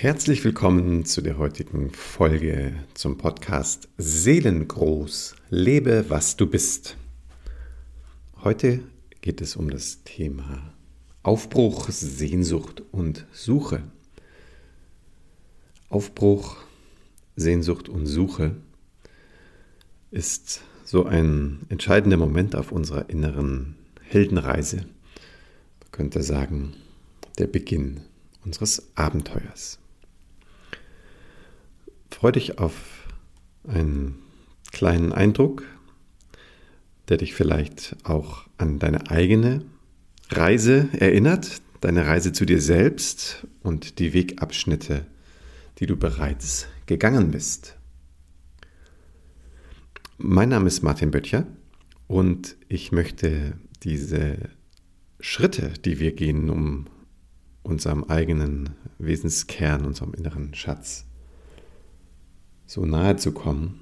Herzlich willkommen zu der heutigen Folge zum Podcast Seelengroß. Lebe, was du bist. Heute geht es um das Thema Aufbruch, Sehnsucht und Suche. Aufbruch, Sehnsucht und Suche ist so ein entscheidender Moment auf unserer inneren Heldenreise. Man könnte sagen, der Beginn unseres Abenteuers. Freue dich auf einen kleinen Eindruck, der dich vielleicht auch an deine eigene Reise erinnert, deine Reise zu dir selbst und die Wegabschnitte, die du bereits gegangen bist. Mein Name ist Martin Böttcher und ich möchte diese Schritte, die wir gehen, um unserem eigenen Wesenskern, unserem inneren Schatz so nahe zu kommen,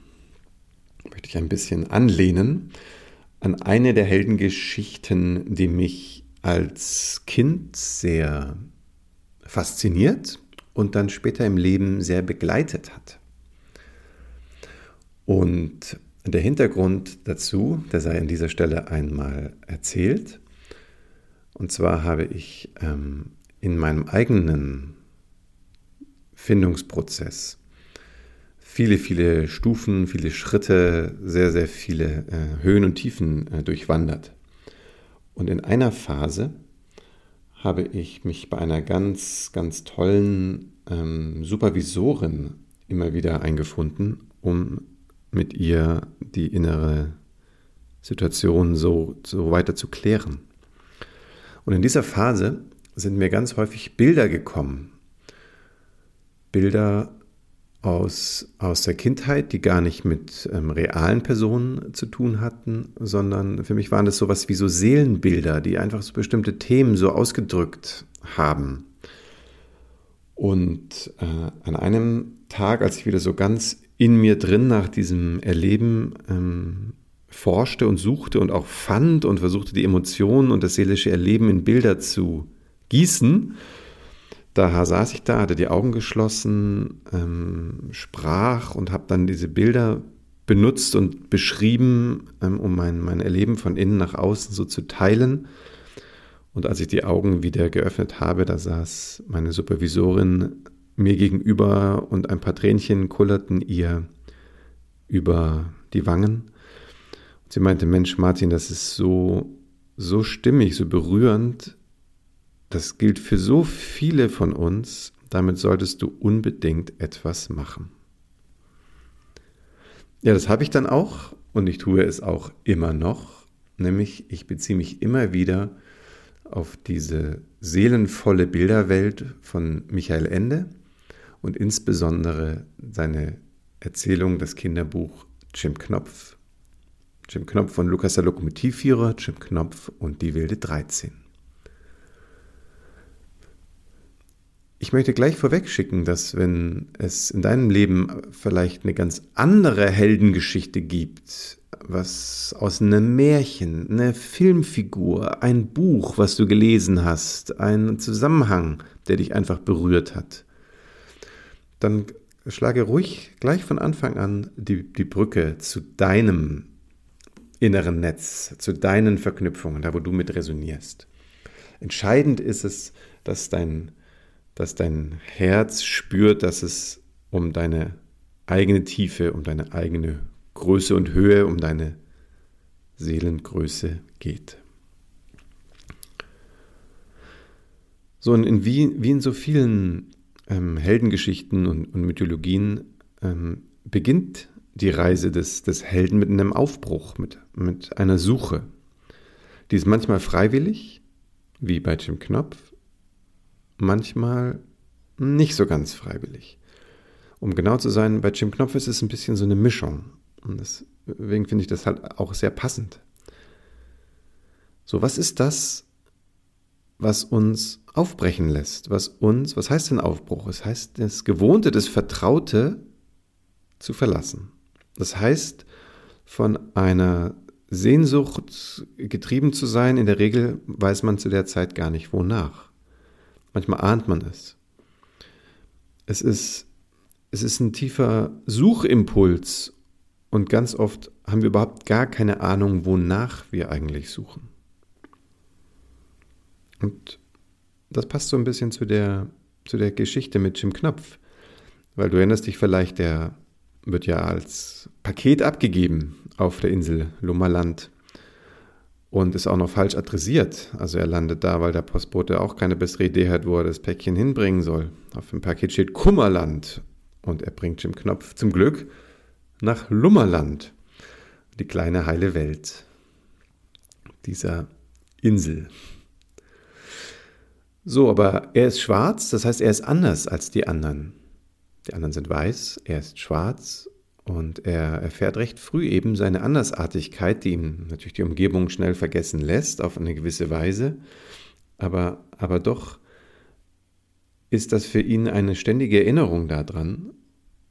möchte ich ein bisschen anlehnen an eine der Heldengeschichten, die mich als Kind sehr fasziniert und dann später im Leben sehr begleitet hat. Und der Hintergrund dazu, der sei an dieser Stelle einmal erzählt. Und zwar habe ich ähm, in meinem eigenen Findungsprozess viele, viele Stufen, viele Schritte, sehr, sehr viele äh, Höhen und Tiefen äh, durchwandert. Und in einer Phase habe ich mich bei einer ganz, ganz tollen ähm, Supervisorin immer wieder eingefunden, um mit ihr die innere Situation so, so weiter zu klären. Und in dieser Phase sind mir ganz häufig Bilder gekommen. Bilder aus, aus der Kindheit, die gar nicht mit ähm, realen Personen zu tun hatten, sondern für mich waren das sowas wie so Seelenbilder, die einfach so bestimmte Themen so ausgedrückt haben. Und äh, an einem Tag, als ich wieder so ganz in mir drin nach diesem Erleben ähm, forschte und suchte und auch fand und versuchte, die Emotionen und das seelische Erleben in Bilder zu gießen, da saß ich da, hatte die Augen geschlossen, ähm, sprach und habe dann diese Bilder benutzt und beschrieben, ähm, um mein, mein Erleben von innen nach außen so zu teilen. Und als ich die Augen wieder geöffnet habe, da saß meine Supervisorin mir gegenüber und ein paar Tränchen kullerten ihr über die Wangen. Und sie meinte, Mensch, Martin, das ist so, so stimmig, so berührend, das gilt für so viele von uns. Damit solltest du unbedingt etwas machen. Ja, das habe ich dann auch und ich tue es auch immer noch. Nämlich, ich beziehe mich immer wieder auf diese seelenvolle Bilderwelt von Michael Ende und insbesondere seine Erzählung, das Kinderbuch Jim Knopf. Jim Knopf von Lukas der Lokomotivführer, Jim Knopf und die wilde 13. Ich möchte gleich vorweg schicken, dass wenn es in deinem Leben vielleicht eine ganz andere Heldengeschichte gibt, was aus einem Märchen, eine Filmfigur, ein Buch, was du gelesen hast, ein Zusammenhang, der dich einfach berührt hat, dann schlage ruhig gleich von Anfang an die, die Brücke zu deinem inneren Netz, zu deinen Verknüpfungen, da wo du mit resonierst. Entscheidend ist es, dass dein dass dein Herz spürt, dass es um deine eigene Tiefe, um deine eigene Größe und Höhe, um deine Seelengröße geht. So, in, wie, wie in so vielen ähm, Heldengeschichten und, und Mythologien ähm, beginnt die Reise des, des Helden mit einem Aufbruch, mit, mit einer Suche. Die ist manchmal freiwillig, wie bei Jim Knopf, manchmal nicht so ganz freiwillig. Um genau zu sein, bei Jim Knopf ist es ein bisschen so eine Mischung. Und deswegen finde ich das halt auch sehr passend. So, was ist das, was uns aufbrechen lässt? Was uns, was heißt denn Aufbruch? Es heißt, das Gewohnte, das Vertraute zu verlassen. Das heißt, von einer Sehnsucht getrieben zu sein, in der Regel weiß man zu der Zeit gar nicht wonach. Manchmal ahnt man es. Es ist, es ist ein tiefer Suchimpuls und ganz oft haben wir überhaupt gar keine Ahnung, wonach wir eigentlich suchen. Und das passt so ein bisschen zu der, zu der Geschichte mit Jim Knopf. Weil du erinnerst dich vielleicht, der wird ja als Paket abgegeben auf der Insel Lummerland und ist auch noch falsch adressiert. Also er landet da, weil der Postbote auch keine bessere Idee hat, wo er das Päckchen hinbringen soll. Auf dem Paket steht Kummerland und er bringt Jim Knopf zum Glück nach Lummerland, die kleine heile Welt dieser Insel. So, aber er ist schwarz, das heißt, er ist anders als die anderen. Die anderen sind weiß, er ist schwarz und er erfährt recht früh eben seine Andersartigkeit, die ihm natürlich die Umgebung schnell vergessen lässt, auf eine gewisse Weise. Aber, aber doch ist das für ihn eine ständige Erinnerung daran,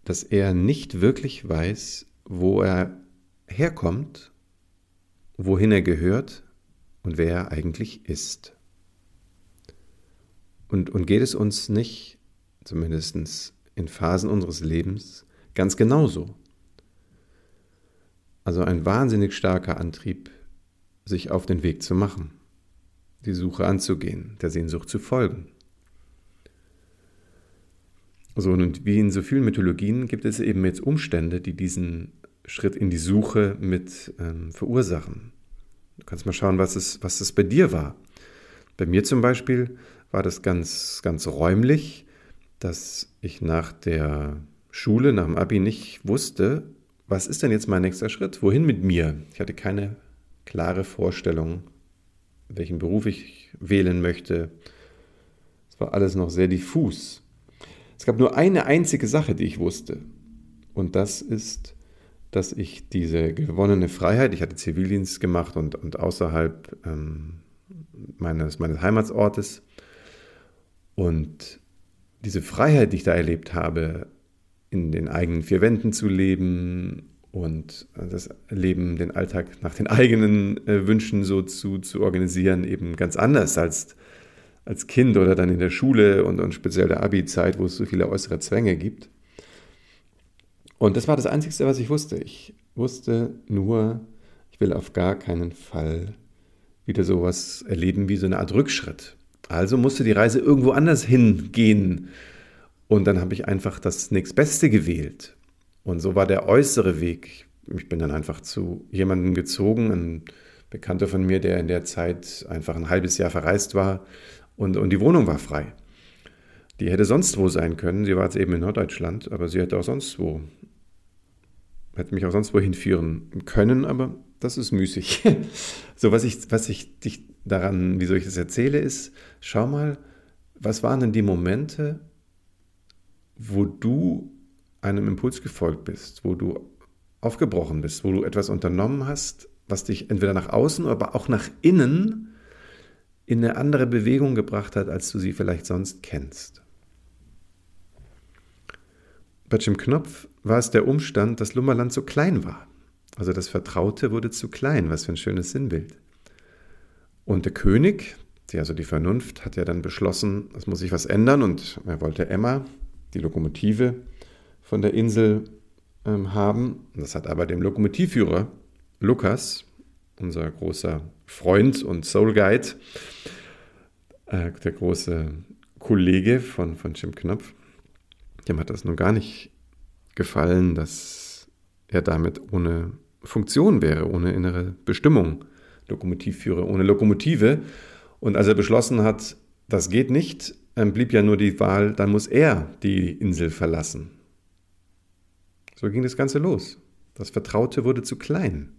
dass er nicht wirklich weiß, wo er herkommt, wohin er gehört und wer er eigentlich ist. Und, und geht es uns nicht, zumindest in Phasen unseres Lebens, ganz genauso? Also ein wahnsinnig starker Antrieb, sich auf den Weg zu machen, die Suche anzugehen, der Sehnsucht zu folgen. So, und wie in so vielen Mythologien gibt es eben jetzt Umstände, die diesen Schritt in die Suche mit ähm, verursachen. Du kannst mal schauen, was es, was es bei dir war. Bei mir zum Beispiel war das ganz, ganz räumlich, dass ich nach der Schule, nach dem Abi nicht wusste, was ist denn jetzt mein nächster Schritt? Wohin mit mir? Ich hatte keine klare Vorstellung, welchen Beruf ich wählen möchte. Es war alles noch sehr diffus. Es gab nur eine einzige Sache, die ich wusste. Und das ist, dass ich diese gewonnene Freiheit, ich hatte Zivildienst gemacht und, und außerhalb ähm, meines, meines Heimatsortes, und diese Freiheit, die ich da erlebt habe, in den eigenen vier Wänden zu leben und das Leben, den Alltag nach den eigenen äh, Wünschen so zu, zu organisieren, eben ganz anders als als Kind oder dann in der Schule und, und speziell der Abi-Zeit, wo es so viele äußere Zwänge gibt. Und das war das Einzige, was ich wusste. Ich wusste nur, ich will auf gar keinen Fall wieder sowas erleben wie so eine Art Rückschritt. Also musste die Reise irgendwo anders hingehen. Und dann habe ich einfach das nächstbeste gewählt. Und so war der äußere Weg. Ich bin dann einfach zu jemandem gezogen, ein Bekannter von mir, der in der Zeit einfach ein halbes Jahr verreist war. Und, und die Wohnung war frei. Die hätte sonst wo sein können. Sie war jetzt eben in Norddeutschland, aber sie hätte auch sonst wo, hätte mich auch sonst wo hinführen können, aber das ist müßig. so, was ich, was ich dich daran, wieso ich das erzähle, ist, schau mal, was waren denn die Momente, wo du einem Impuls gefolgt bist, wo du aufgebrochen bist, wo du etwas unternommen hast, was dich entweder nach außen, aber auch nach innen in eine andere Bewegung gebracht hat, als du sie vielleicht sonst kennst. Bei Jim Knopf war es der Umstand, dass Lummerland so klein war. Also das Vertraute wurde zu klein, was für ein schönes Sinnbild. Und der König, also die Vernunft, hat ja dann beschlossen, es muss sich was ändern und er wollte Emma, die Lokomotive, von der Insel ähm, haben. Das hat aber dem Lokomotivführer Lukas, unser großer Freund und Soul Guide, äh, der große Kollege von, von Jim Knopf, dem hat das nun gar nicht gefallen, dass er damit ohne Funktion wäre, ohne innere Bestimmung, Lokomotivführer, ohne Lokomotive. Und als er beschlossen hat, das geht nicht, blieb ja nur die Wahl, dann muss er die Insel verlassen. So ging das Ganze los. Das Vertraute wurde zu klein.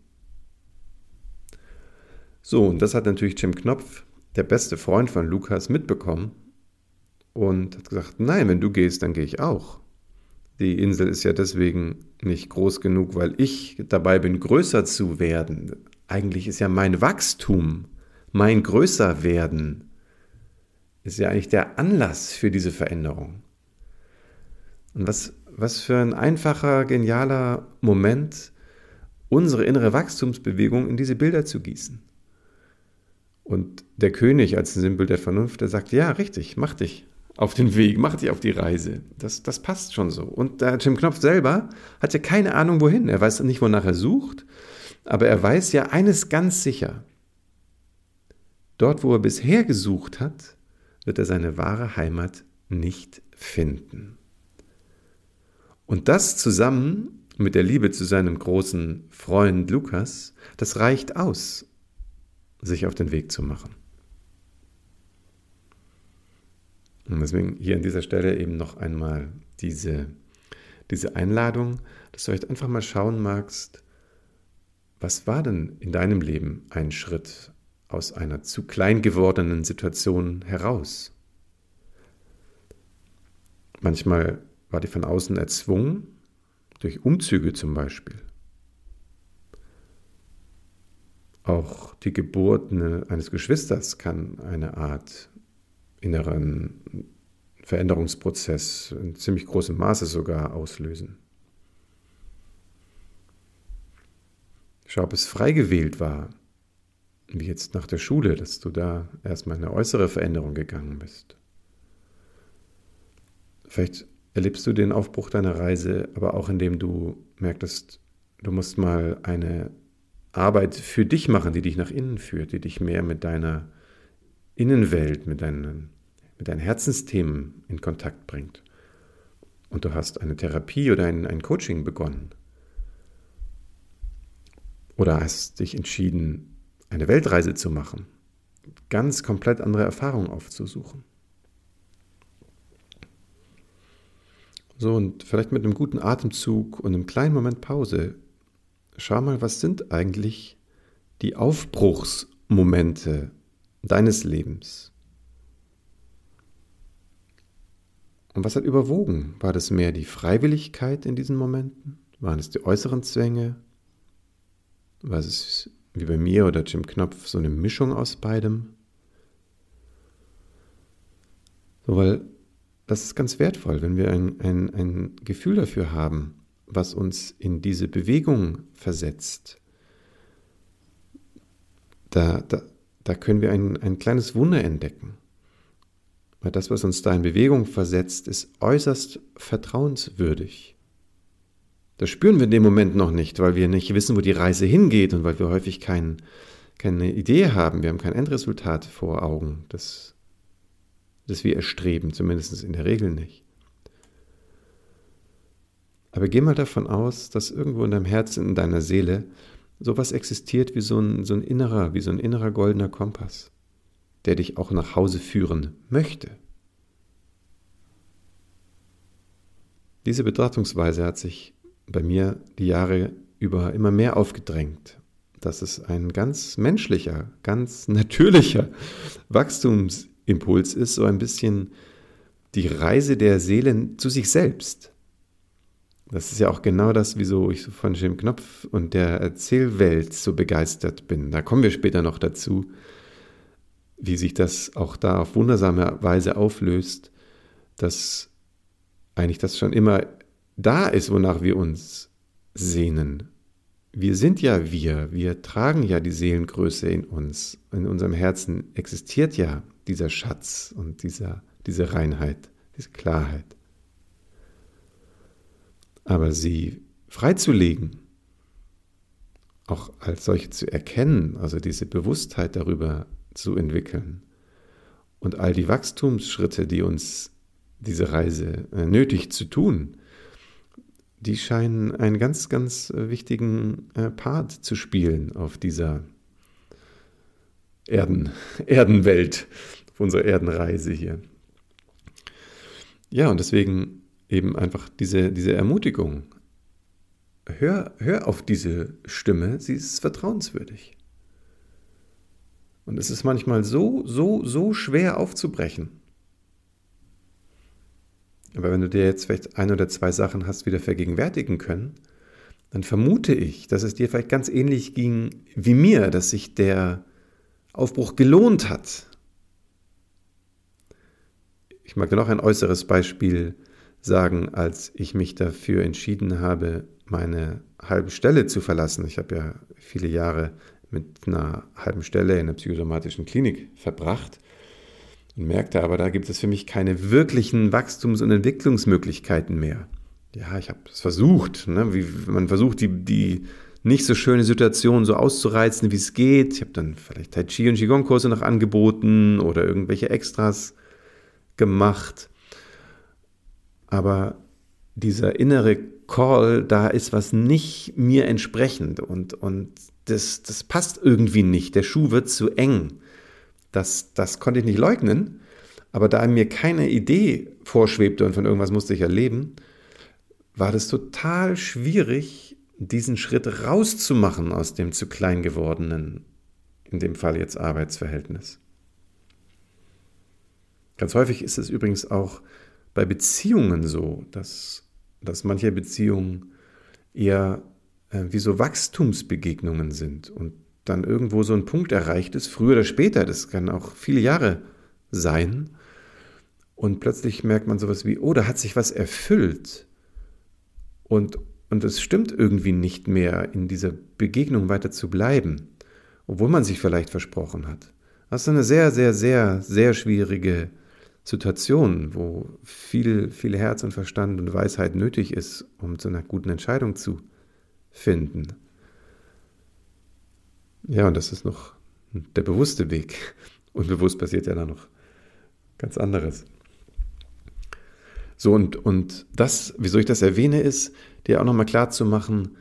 So, und das hat natürlich Jim Knopf, der beste Freund von Lukas, mitbekommen und hat gesagt, nein, wenn du gehst, dann gehe ich auch. Die Insel ist ja deswegen nicht groß genug, weil ich dabei bin, größer zu werden. Eigentlich ist ja mein Wachstum, mein Größerwerden, ist ja eigentlich der Anlass für diese Veränderung. Und was, was für ein einfacher, genialer Moment, unsere innere Wachstumsbewegung in diese Bilder zu gießen. Und der König als Symbol der Vernunft, der sagt, ja, richtig, mach dich. auf den Weg, mach dich auf die Reise. Das, das passt schon so. Und der Jim Knopf selber hat ja keine Ahnung, wohin. Er weiß nicht, wonach er sucht, aber er weiß ja eines ganz sicher. Dort, wo er bisher gesucht hat, wird er seine wahre Heimat nicht finden. Und das zusammen mit der Liebe zu seinem großen Freund Lukas, das reicht aus, sich auf den Weg zu machen. Und deswegen hier an dieser Stelle eben noch einmal diese, diese Einladung, dass du euch einfach mal schauen magst, was war denn in deinem Leben ein Schritt aus einer zu klein gewordenen Situation heraus? Manchmal war die von außen erzwungen, durch Umzüge zum Beispiel. Auch die Geburt eines Geschwisters kann eine Art inneren Veränderungsprozess in ziemlich großem Maße sogar auslösen. Schau, ob es frei gewählt war, wie jetzt nach der Schule, dass du da erstmal eine äußere Veränderung gegangen bist. Vielleicht erlebst du den Aufbruch deiner Reise, aber auch indem du merktest, du musst mal eine Arbeit für dich machen, die dich nach innen führt, die dich mehr mit deiner Innenwelt, mit deinen, mit deinen Herzensthemen in Kontakt bringt. Und du hast eine Therapie oder ein, ein Coaching begonnen. Oder hast dich entschieden, eine Weltreise zu machen, ganz komplett andere Erfahrungen aufzusuchen. So, und vielleicht mit einem guten Atemzug und einem kleinen Moment Pause, schau mal, was sind eigentlich die Aufbruchsmomente deines Lebens? Und was hat überwogen? War das mehr die Freiwilligkeit in diesen Momenten? Waren es die äußeren Zwänge? War es wie bei mir oder Jim Knopf so eine Mischung aus beidem? So, weil das ist ganz wertvoll, wenn wir ein, ein, ein Gefühl dafür haben, was uns in diese Bewegung versetzt. Da, da, da können wir ein, ein kleines Wunder entdecken. Weil das, was uns da in Bewegung versetzt, ist äußerst vertrauenswürdig. Das spüren wir in dem Moment noch nicht, weil wir nicht wissen, wo die Reise hingeht und weil wir häufig kein, keine Idee haben. Wir haben kein Endresultat vor Augen, das, das wir erstreben, zumindest in der Regel nicht. Aber geh mal davon aus, dass irgendwo in deinem Herzen, in deiner Seele, sowas existiert wie so ein, so ein innerer, wie so ein innerer goldener Kompass, der dich auch nach Hause führen möchte. Diese Betrachtungsweise hat sich bei mir die Jahre über immer mehr aufgedrängt, dass es ein ganz menschlicher, ganz natürlicher Wachstumsimpuls ist, so ein bisschen die Reise der Seelen zu sich selbst. Das ist ja auch genau das, wieso ich von Jim Knopf und der Erzählwelt so begeistert bin. Da kommen wir später noch dazu, wie sich das auch da auf wundersame Weise auflöst, dass eigentlich das schon immer da ist, wonach wir uns sehnen. Wir sind ja wir, wir tragen ja die Seelengröße in uns. In unserem Herzen existiert ja dieser Schatz und dieser, diese Reinheit, diese Klarheit. Aber sie freizulegen, auch als solche zu erkennen, also diese Bewusstheit darüber zu entwickeln und all die Wachstumsschritte, die uns diese Reise äh, nötig zu tun, die scheinen einen ganz, ganz äh, wichtigen äh, Part zu spielen auf dieser Erden, Erdenwelt, auf unserer Erdenreise hier. Ja, und deswegen eben einfach diese, diese Ermutigung. Hör, hör auf diese Stimme, sie ist vertrauenswürdig. Und es ist manchmal so, so, so schwer aufzubrechen. Aber wenn du dir jetzt vielleicht ein oder zwei Sachen hast wieder vergegenwärtigen können, dann vermute ich, dass es dir vielleicht ganz ähnlich ging wie mir, dass sich der Aufbruch gelohnt hat. Ich mag dir noch ein äußeres Beispiel sagen, als ich mich dafür entschieden habe, meine halbe Stelle zu verlassen. Ich habe ja viele Jahre mit einer halben Stelle in der psychosomatischen Klinik verbracht Und merkte aber, da gibt es für mich keine wirklichen Wachstums- und Entwicklungsmöglichkeiten mehr. Ja, ich habe es versucht, ne? wie man versucht, die, die nicht so schöne Situation so auszureizen, wie es geht. Ich habe dann vielleicht Tai Chi und Qigong-Kurse noch angeboten oder irgendwelche Extras gemacht. Aber dieser innere Call, da ist was nicht mir entsprechend und, und das, das passt irgendwie nicht. Der Schuh wird zu eng. Das, das konnte ich nicht leugnen, aber da mir keine Idee vorschwebte und von irgendwas musste ich erleben, war das total schwierig, diesen Schritt rauszumachen aus dem zu klein gewordenen, in dem Fall jetzt Arbeitsverhältnis. Ganz häufig ist es übrigens auch bei Beziehungen so, dass, dass manche Beziehungen eher äh, wie so Wachstumsbegegnungen sind und dann irgendwo so ein Punkt erreicht ist, früher oder später, das kann auch viele Jahre sein, und plötzlich merkt man sowas wie, oh, da hat sich was erfüllt und, und es stimmt irgendwie nicht mehr, in dieser Begegnung weiter zu bleiben, obwohl man sich vielleicht versprochen hat. Das ist eine sehr, sehr, sehr, sehr schwierige Situation, wo viel, viel Herz und Verstand und Weisheit nötig ist, um zu einer guten Entscheidung zu finden. Ja, und das ist noch der bewusste Weg. Unbewusst passiert ja dann noch ganz anderes. So, und, und das, wieso ich das erwähne, ist, dir auch nochmal klar zu machen,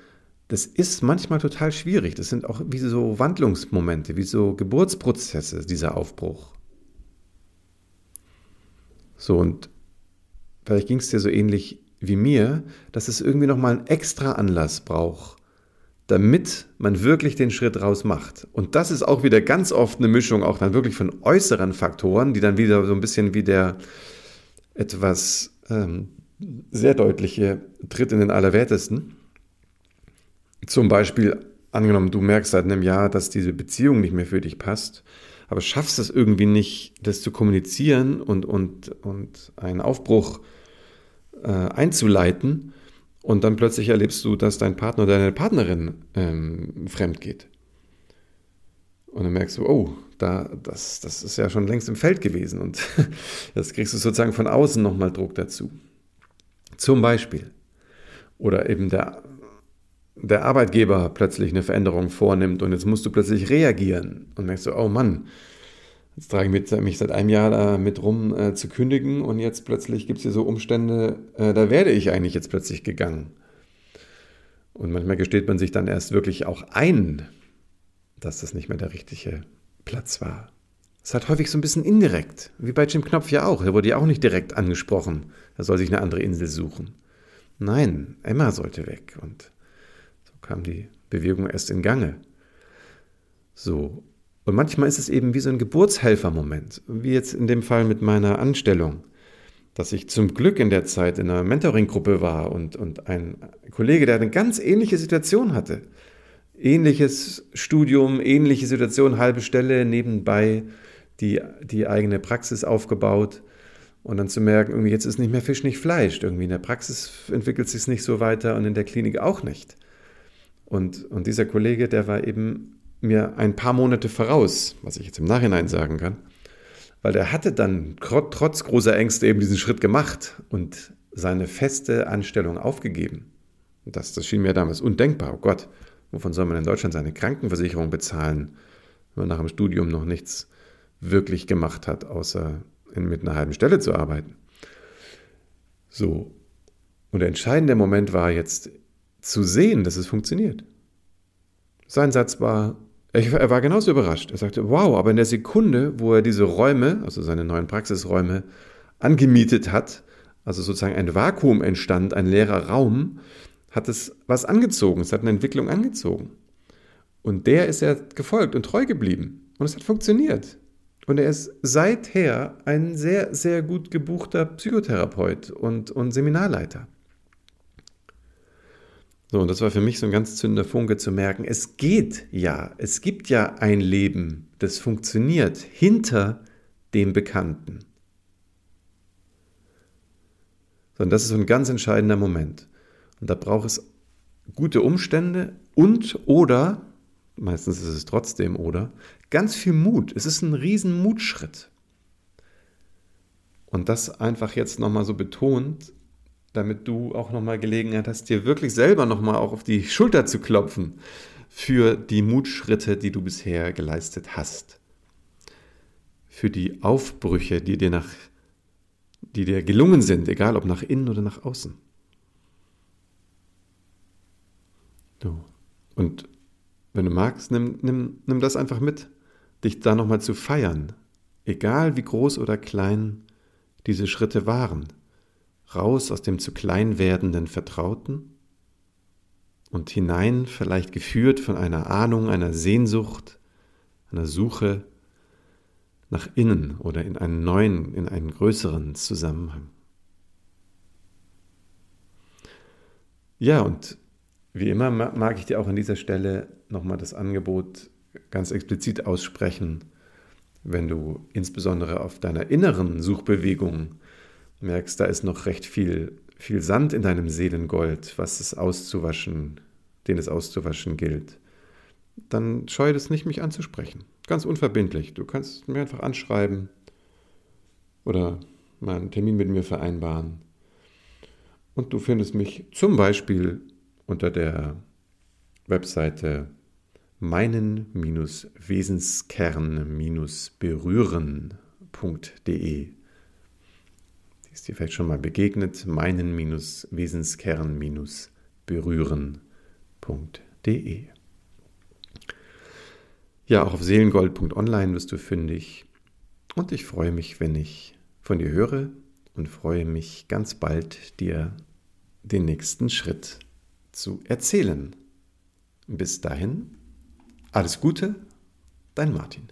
das ist manchmal total schwierig. Das sind auch wie so Wandlungsmomente, wie so Geburtsprozesse, dieser Aufbruch. So, und vielleicht ging es dir so ähnlich wie mir, dass es irgendwie nochmal einen extra Anlass braucht, damit man wirklich den Schritt raus macht. Und das ist auch wieder ganz oft eine Mischung auch dann wirklich von äußeren Faktoren, die dann wieder so ein bisschen wie der etwas ähm, sehr deutliche Tritt in den Allerwertesten. Zum Beispiel, angenommen, du merkst seit einem Jahr, dass diese Beziehung nicht mehr für dich passt, aber schaffst es irgendwie nicht, das zu kommunizieren und, und, und einen Aufbruch äh, einzuleiten, und dann plötzlich erlebst du, dass dein Partner oder deine Partnerin ähm, fremd geht. Und dann merkst du, oh, da, das, das ist ja schon längst im Feld gewesen. Und jetzt kriegst du sozusagen von außen nochmal Druck dazu. Zum Beispiel. Oder eben der, der Arbeitgeber plötzlich eine Veränderung vornimmt und jetzt musst du plötzlich reagieren und merkst du, oh Mann, jetzt trage ich mich seit einem Jahr damit rum äh, zu kündigen und jetzt plötzlich gibt es hier so Umstände, äh, da werde ich eigentlich jetzt plötzlich gegangen. Und manchmal gesteht man sich dann erst wirklich auch ein, dass das nicht mehr der richtige Platz war. Es hat häufig so ein bisschen indirekt, wie bei Jim Knopf ja auch. Er wurde ja auch nicht direkt angesprochen, er soll sich eine andere Insel suchen. Nein, Emma sollte weg und so kam die Bewegung erst in Gange. So. Und manchmal ist es eben wie so ein Geburtshelfermoment, wie jetzt in dem Fall mit meiner Anstellung, dass ich zum Glück in der Zeit in einer Mentoring-Gruppe war und, und ein Kollege, der eine ganz ähnliche Situation hatte, ähnliches Studium, ähnliche Situation, halbe Stelle, nebenbei die, die eigene Praxis aufgebaut und dann zu merken, irgendwie jetzt ist nicht mehr Fisch, nicht Fleisch. Irgendwie in der Praxis entwickelt sich es nicht so weiter und in der Klinik auch nicht. Und, und dieser Kollege, der war eben mir ein paar Monate voraus, was ich jetzt im Nachhinein sagen kann, weil der hatte dann trotz großer Ängste eben diesen Schritt gemacht und seine feste Anstellung aufgegeben. Das, das schien mir damals undenkbar. Oh Gott, Wovon soll man in Deutschland seine Krankenversicherung bezahlen, wenn man nach dem Studium noch nichts wirklich gemacht hat, außer in, mit einer halben Stelle zu arbeiten? So. Und der entscheidende Moment war jetzt zu sehen, dass es funktioniert. Sein Satz war, er war genauso überrascht. Er sagte, wow, aber in der Sekunde, wo er diese Räume, also seine neuen Praxisräume, angemietet hat, also sozusagen ein Vakuum entstand, ein leerer Raum, hat es was angezogen, es hat eine Entwicklung angezogen. Und der ist er gefolgt und treu geblieben. Und es hat funktioniert. Und er ist seither ein sehr, sehr gut gebuchter Psychotherapeut und, und Seminarleiter. So, und das war für mich so ein ganz zündender Funke zu merken, es geht ja, es gibt ja ein Leben, das funktioniert hinter dem Bekannten. So, und das ist so ein ganz entscheidender Moment. Und da braucht es gute Umstände und oder, meistens ist es trotzdem oder, ganz viel Mut. Es ist ein riesen Mutschritt. Und das einfach jetzt nochmal so betont, damit du auch nochmal Gelegenheit hast, dir wirklich selber nochmal auch auf die Schulter zu klopfen für die Mutschritte, die du bisher geleistet hast. Für die Aufbrüche, die dir, nach, die dir gelungen sind, egal ob nach innen oder nach außen. Du. Und wenn du magst, nimm, nimm, nimm das einfach mit, dich da nochmal zu feiern, egal wie groß oder klein diese Schritte waren raus aus dem zu klein werdenden Vertrauten und hinein vielleicht geführt von einer Ahnung, einer Sehnsucht, einer Suche nach innen oder in einen neuen, in einen größeren Zusammenhang. Ja, und wie immer mag ich dir auch an dieser Stelle nochmal das Angebot ganz explizit aussprechen, wenn du insbesondere auf deiner inneren Suchbewegung merkst, da ist noch recht viel, viel Sand in deinem Seelengold, was es auszuwaschen, den es auszuwaschen gilt, dann scheue es nicht, mich anzusprechen. Ganz unverbindlich. Du kannst mir einfach anschreiben oder mal einen Termin mit mir vereinbaren. Und du findest mich zum Beispiel unter der Webseite meinen-wesenskern-berühren.de ist dir vielleicht schon mal begegnet, meinen-wesenskern-berühren.de. Ja, auch auf seelengold.online wirst du fündig. Und ich freue mich, wenn ich von dir höre und freue mich ganz bald, dir den nächsten Schritt zu erzählen. Bis dahin, alles Gute, dein Martin.